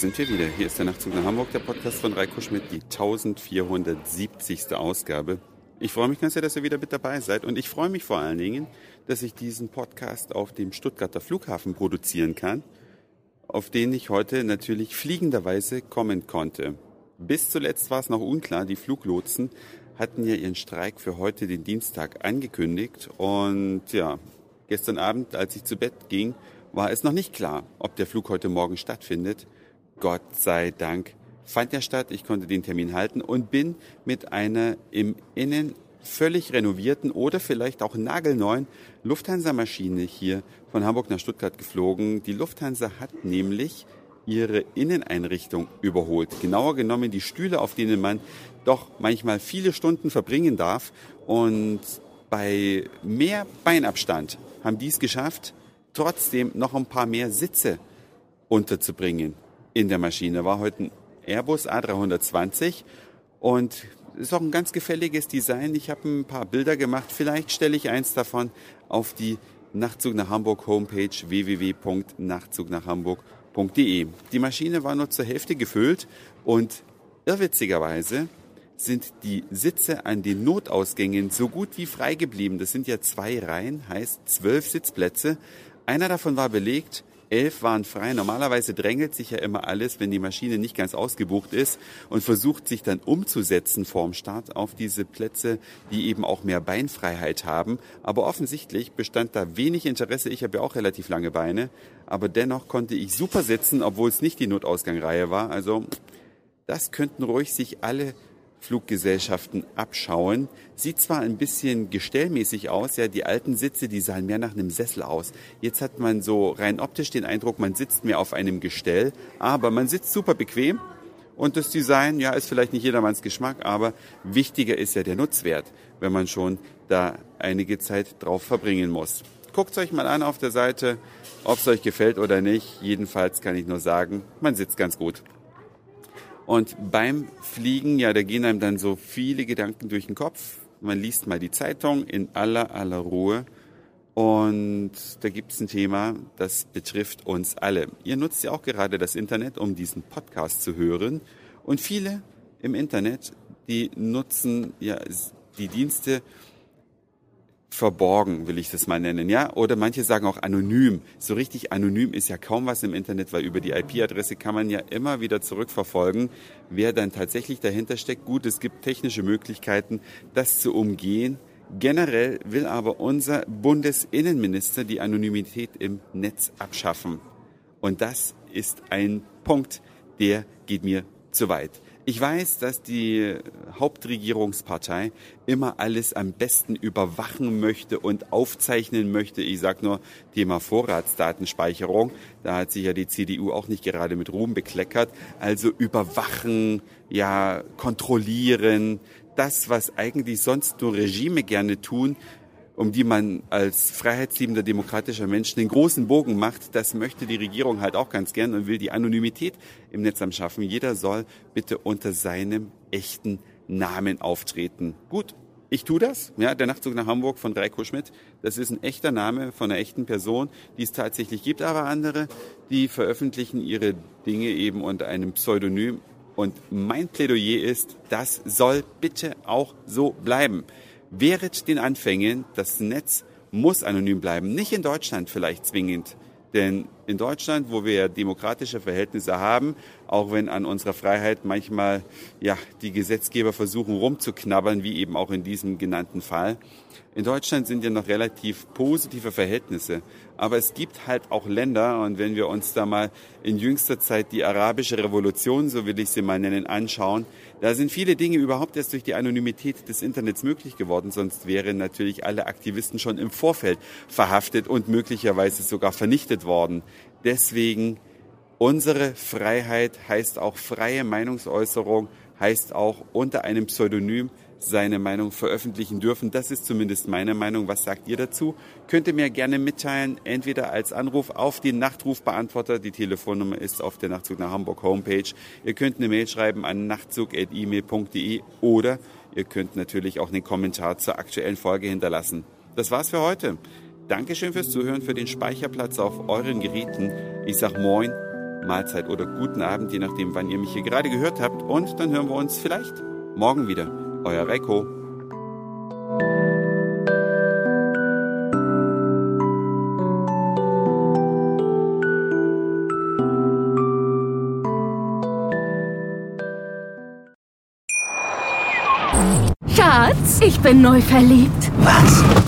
sind wir wieder. Hier ist der Nachtzug nach Hamburg, der Podcast von Reiko Schmidt, die 1470. Ausgabe. Ich freue mich ganz sehr, dass ihr wieder mit dabei seid und ich freue mich vor allen Dingen, dass ich diesen Podcast auf dem Stuttgarter Flughafen produzieren kann, auf den ich heute natürlich fliegenderweise kommen konnte. Bis zuletzt war es noch unklar, die Fluglotsen hatten ja ihren Streik für heute, den Dienstag, angekündigt und ja, gestern Abend, als ich zu Bett ging, war es noch nicht klar, ob der Flug heute Morgen stattfindet. Gott sei Dank fand er statt. Ich konnte den Termin halten und bin mit einer im Innen völlig renovierten oder vielleicht auch nagelneuen Lufthansa-Maschine hier von Hamburg nach Stuttgart geflogen. Die Lufthansa hat nämlich ihre Inneneinrichtung überholt. Genauer genommen die Stühle, auf denen man doch manchmal viele Stunden verbringen darf. Und bei mehr Beinabstand haben die es geschafft, trotzdem noch ein paar mehr Sitze unterzubringen in der Maschine. War heute ein Airbus A320 und ist auch ein ganz gefälliges Design. Ich habe ein paar Bilder gemacht. Vielleicht stelle ich eins davon auf die Nachtzug nach Hamburg Homepage www.nachtzugnachhamburg.de. Die Maschine war nur zur Hälfte gefüllt und irrwitzigerweise sind die Sitze an den Notausgängen so gut wie frei geblieben. Das sind ja zwei Reihen, heißt zwölf Sitzplätze. Einer davon war belegt, elf waren frei. Normalerweise drängelt sich ja immer alles, wenn die Maschine nicht ganz ausgebucht ist und versucht sich dann umzusetzen vorm Start auf diese Plätze, die eben auch mehr Beinfreiheit haben. Aber offensichtlich bestand da wenig Interesse. Ich habe ja auch relativ lange Beine, aber dennoch konnte ich super sitzen, obwohl es nicht die Notausgangreihe war. Also das könnten ruhig sich alle Fluggesellschaften abschauen. Sieht zwar ein bisschen gestellmäßig aus, ja, die alten Sitze, die sahen mehr nach einem Sessel aus. Jetzt hat man so rein optisch den Eindruck, man sitzt mehr auf einem Gestell, aber man sitzt super bequem. Und das Design, ja, ist vielleicht nicht jedermanns Geschmack, aber wichtiger ist ja der Nutzwert, wenn man schon da einige Zeit drauf verbringen muss. Guckt euch mal an auf der Seite, ob es euch gefällt oder nicht. Jedenfalls kann ich nur sagen, man sitzt ganz gut. Und beim Fliegen, ja, da gehen einem dann so viele Gedanken durch den Kopf. Man liest mal die Zeitung in aller, aller Ruhe. Und da gibt es ein Thema, das betrifft uns alle. Ihr nutzt ja auch gerade das Internet, um diesen Podcast zu hören. Und viele im Internet, die nutzen ja die Dienste, verborgen, will ich das mal nennen, ja? Oder manche sagen auch anonym. So richtig anonym ist ja kaum was im Internet, weil über die IP-Adresse kann man ja immer wieder zurückverfolgen, wer dann tatsächlich dahinter steckt. Gut, es gibt technische Möglichkeiten, das zu umgehen. Generell will aber unser Bundesinnenminister die Anonymität im Netz abschaffen. Und das ist ein Punkt, der geht mir zu weit. Ich weiß, dass die Hauptregierungspartei immer alles am besten überwachen möchte und aufzeichnen möchte. Ich sage nur Thema Vorratsdatenspeicherung. Da hat sich ja die CDU auch nicht gerade mit Ruhm bekleckert. Also überwachen, ja, kontrollieren. Das, was eigentlich sonst nur Regime gerne tun, um die man als freiheitsliebender demokratischer Mensch den großen Bogen macht, das möchte die Regierung halt auch ganz gern und will die Anonymität im Netz am schaffen. Jeder soll bitte unter seinem echten Namen auftreten. Gut, ich tue das. Ja, der Nachtzug nach Hamburg von Reiko Schmidt, das ist ein echter Name von einer echten Person, die es tatsächlich gibt. Aber andere, die veröffentlichen ihre Dinge eben unter einem Pseudonym. Und mein Plädoyer ist, das soll bitte auch so bleiben. Wehret den Anfängen, das Netz muss anonym bleiben. Nicht in Deutschland vielleicht zwingend. Denn in Deutschland, wo wir demokratische Verhältnisse haben, auch wenn an unserer Freiheit manchmal ja, die Gesetzgeber versuchen rumzuknabbern, wie eben auch in diesem genannten Fall, in Deutschland sind ja noch relativ positive Verhältnisse. Aber es gibt halt auch Länder, und wenn wir uns da mal in jüngster Zeit die arabische Revolution, so will ich sie mal nennen, anschauen, da sind viele Dinge überhaupt erst durch die Anonymität des Internets möglich geworden, sonst wären natürlich alle Aktivisten schon im Vorfeld verhaftet und möglicherweise sogar vernichtet worden. Deswegen unsere Freiheit heißt auch freie Meinungsäußerung, heißt auch unter einem Pseudonym seine Meinung veröffentlichen dürfen. Das ist zumindest meine Meinung. Was sagt ihr dazu? Könnt ihr mir gerne mitteilen, entweder als Anruf auf den Nachtrufbeantworter. Die Telefonnummer ist auf der Nachtzug nach Hamburg Homepage. Ihr könnt eine Mail schreiben an nachtzug.email.de oder ihr könnt natürlich auch einen Kommentar zur aktuellen Folge hinterlassen. Das war's für heute. Dankeschön fürs Zuhören, für den Speicherplatz auf euren Geräten. Ich sag Moin Mahlzeit oder guten Abend, je nachdem, wann ihr mich hier gerade gehört habt. Und dann hören wir uns vielleicht morgen wieder. Euer Reiko. Schatz, ich bin neu verliebt. Was?